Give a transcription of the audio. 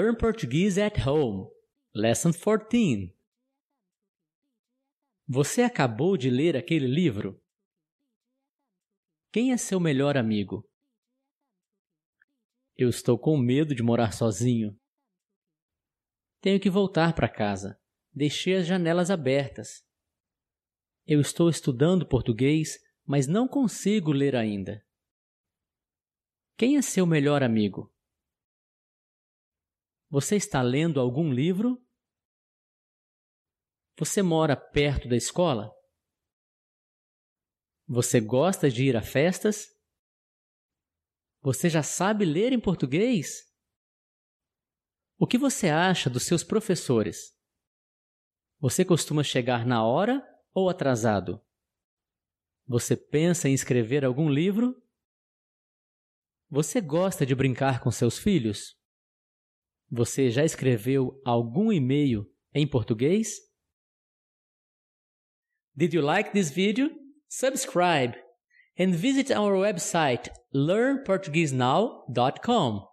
Learn Portuguese at Home. Lesson 14. Você acabou de ler aquele livro? Quem é seu melhor amigo? Eu estou com medo de morar sozinho. Tenho que voltar para casa. Deixei as janelas abertas. Eu estou estudando português, mas não consigo ler ainda. Quem é seu melhor amigo? Você está lendo algum livro? Você mora perto da escola? Você gosta de ir a festas? Você já sabe ler em português? O que você acha dos seus professores? Você costuma chegar na hora ou atrasado? Você pensa em escrever algum livro? Você gosta de brincar com seus filhos? Você já escreveu algum e-mail em português? Did you like this video? Subscribe and visit our website learnportuguesenow.com.